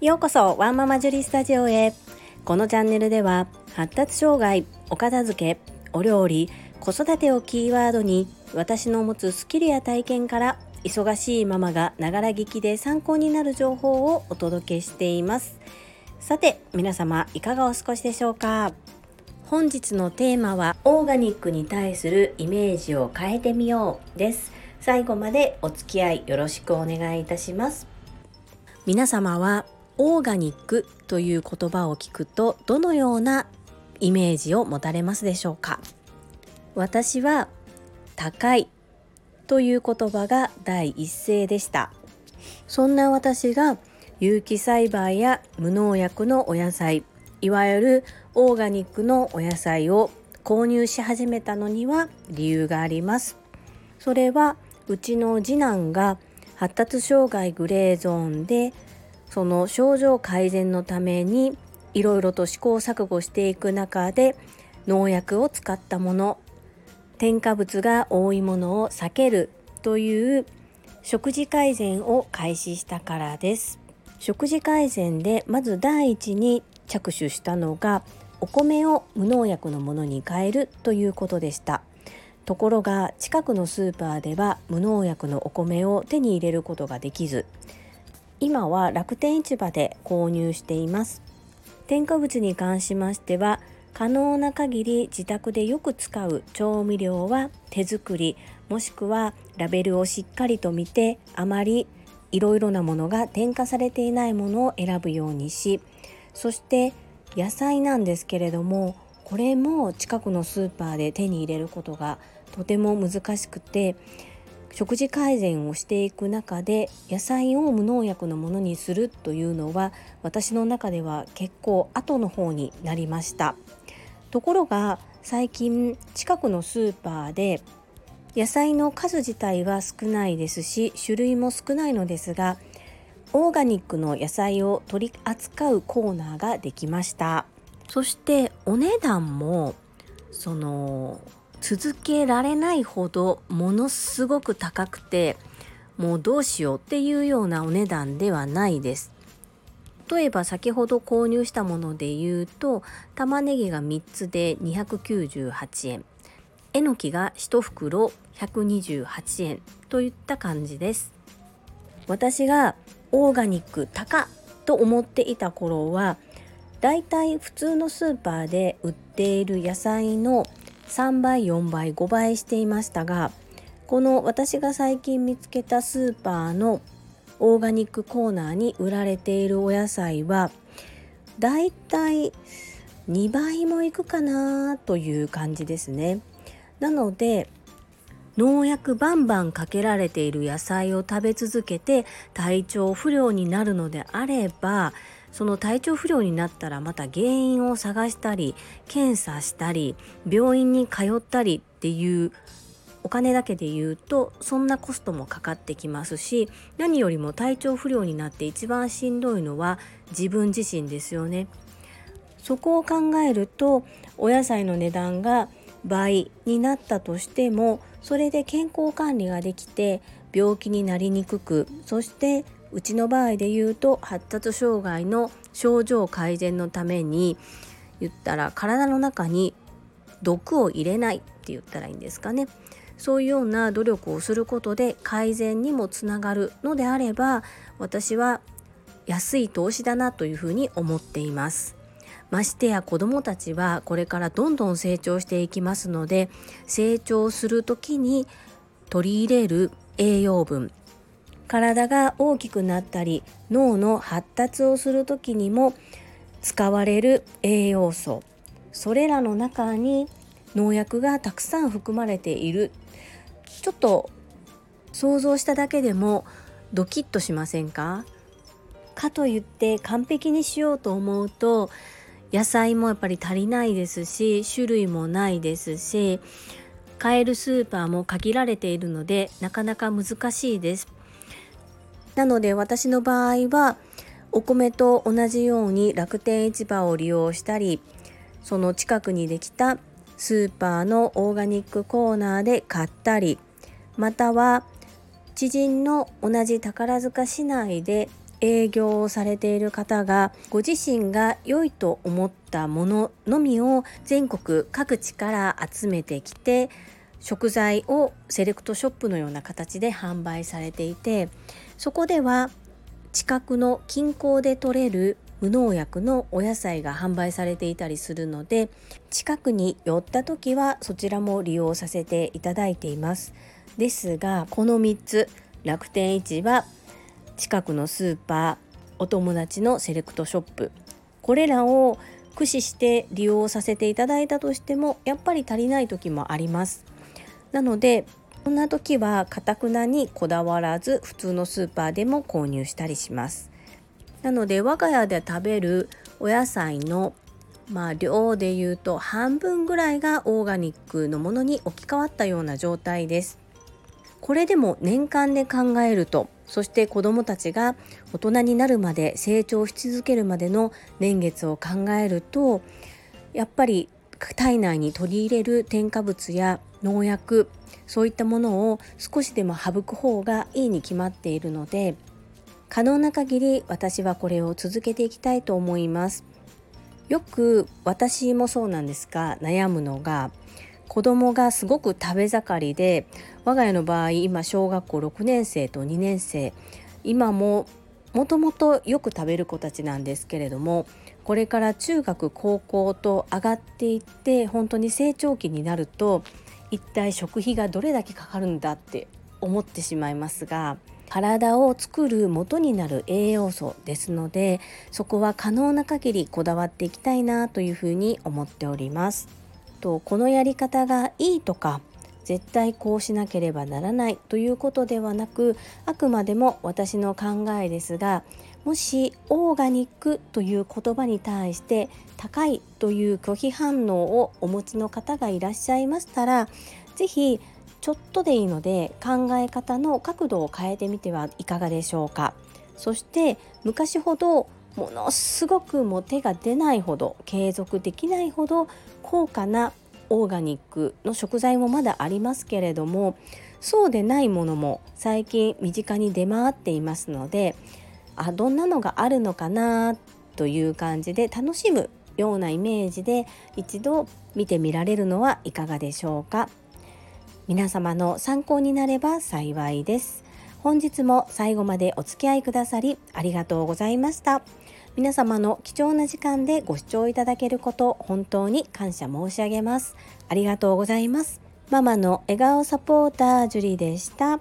ようこそワンママジュリスタジオへ。このチャンネルでは発達障害お片付けお料理子育てをキーワードに私の持つスキルや体験から忙しいママがながら聞きで参考になる情報をお届けしています。さて皆様いかがお過ごしでしょうか？本日のテーマはオーガニックに対するイメージを変えてみようです。最後までお付き合いよろしくお願いいたします。皆様はオーガニックという言葉を聞くとどのようなイメージを持たれますでしょうか？私は高いという言葉が第一声でした。そんな私が有機栽培や無農薬のお野菜いわゆるオーガニックのお野菜を購入し始めたのには理由があります。それはうちの次男が発達障害グレーゾーンでその症状改善のためにいろいろと試行錯誤していく中で農薬を使ったもの添加物が多いものを避けるという食事改善を開始したからです。食事改善でまず第一に着手したのがお米を無農薬のものに変えるということでした。ところが近くのスーパーでは無農薬のお米を手に入れることができず今は楽天市場で購入しています。添加物に関しましては可能な限り自宅でよく使う調味料は手作りもしくはラベルをしっかりと見てあまりいろいろなものが添加されていないものを選ぶようにしそして野菜なんですけれどもこれも近くのスーパーで手に入れることがとても難しくて食事改善をしていく中で野菜を無農薬のものにするというのは私の中では結構後の方になりました。ところが最近近くのスーパーで野菜の数自体は少ないですし種類も少ないのですがオーガニックの野菜を取り扱うコーナーができました。そしてお値段もその続けられないほどものすごく高くてもうどうしようっていうようなお値段ではないです。例えば先ほど購入したもので言うと玉ねぎが3つで298円。えのきが1袋128円といった感じです。私がオーガニック高と思っていた頃はだいたい普通のスーパーで売っている野菜の3倍4倍5倍していましたがこの私が最近見つけたスーパーのオーガニックコーナーに売られているお野菜はだいたい2倍もいくかなという感じですね。なので農薬バンバンかけられている野菜を食べ続けて体調不良になるのであればその体調不良になったらまた原因を探したり検査したり病院に通ったりっていうお金だけで言うとそんなコストもかかってきますし何よりも体調不良になって一番しんどいのは自分自身ですよね。そこを考えるとお野菜の値段が倍になったとしてもそれで健康管理ができて病気になりにくくそしてうちの場合で言うと発達障害の症状改善のために言ったら体の中に毒を入れないって言ったらいいんですかね。そういうような努力をすることで改善にもつながるのであれば私は安い投資だなというふうに思っています。ましてや子どもたちはこれからどんどん成長していきますので成長する時に取り入れる栄養分体が大きくなったり脳の発達をする時にも使われる栄養素。それらの中に農薬がたくさん含まれている。ちょっと想像しただけでもドキッとしませんか？かといって完璧にしようと思うと野菜もやっぱり足りないですし種類もないですし買えるスーパーも限られているのでなかなか難しいです。なので私の場合はお米と同じように楽天市場を利用したりその近くにできたスーパーのオーガニックコーナーで買ったりまたは知人の同じ宝塚市内で営業をされている方がご自身が良いと思ったもののみを全国各地から集めてきて食材をセレクトショップのような形で販売されていてそこでは近くの近郊で採れる無農薬のお野菜が販売されていたりするので近くに寄った時はそちらも利用させていただいています。ですがこの3つ楽天市場近くのスーパーお友達のセレクトショップこれらを駆使して利用させていただいたとしてもやっぱり足りない時もあります。なのでこんな時はかたくなにこだわらず普通のスーパーでも購入したりします。なので我が家で食べるお野菜のまあ量で言うと半分ぐらいがオーガニックのものに置き換わったような状態です。これでも年間で考えるとそして子どもたちが大人になるまで成長し続けるまでの年月を考えるとやっぱり体内に取り入れる添加物や農薬そういったものを少しでも省く方がいいに決まっているので可能な限り私はこれを続けていきたいと思います。よく私もそうなんですが悩むのが子供がすごく食べ盛りで我が家の場合今小学校6年生と2年生今ももともとよく食べる子たちなんですけれどもこれから中学高校と上がっていって本当に成長期になると一体食費がどれだけかかるんだって思ってしまいますが体を作る元になる栄養素ですのでそこは可能な限りこだわっていきたいなというふうに思っております。とこのやり方がいいとか絶対こうしなければならないということではなくあくまでも私の考えですがもしオーガニックという言葉に対して高いという拒否反応をお持ちの方がいらっしゃいましたら是非ちょっとでいいので考え方の角度を変えてみてはいかがでしょうか。そして昔ほどものすごくも手が出ないほど継続できないほど高価なオーガニックの食材もまだありますけれどもそうでないものも最近身近に出回っていますのであどんなのがあるのかなという感じで楽しむようなイメージで一度見てみられるのはいかがでしょうか。皆様の参考になれば幸いです。本日も最後までお付き合いくださりありがとうございました。皆様の貴重な時間でご視聴いただけること本当に感謝申し上げます。ありがとうございます。ママの笑顔サポータージュリでした。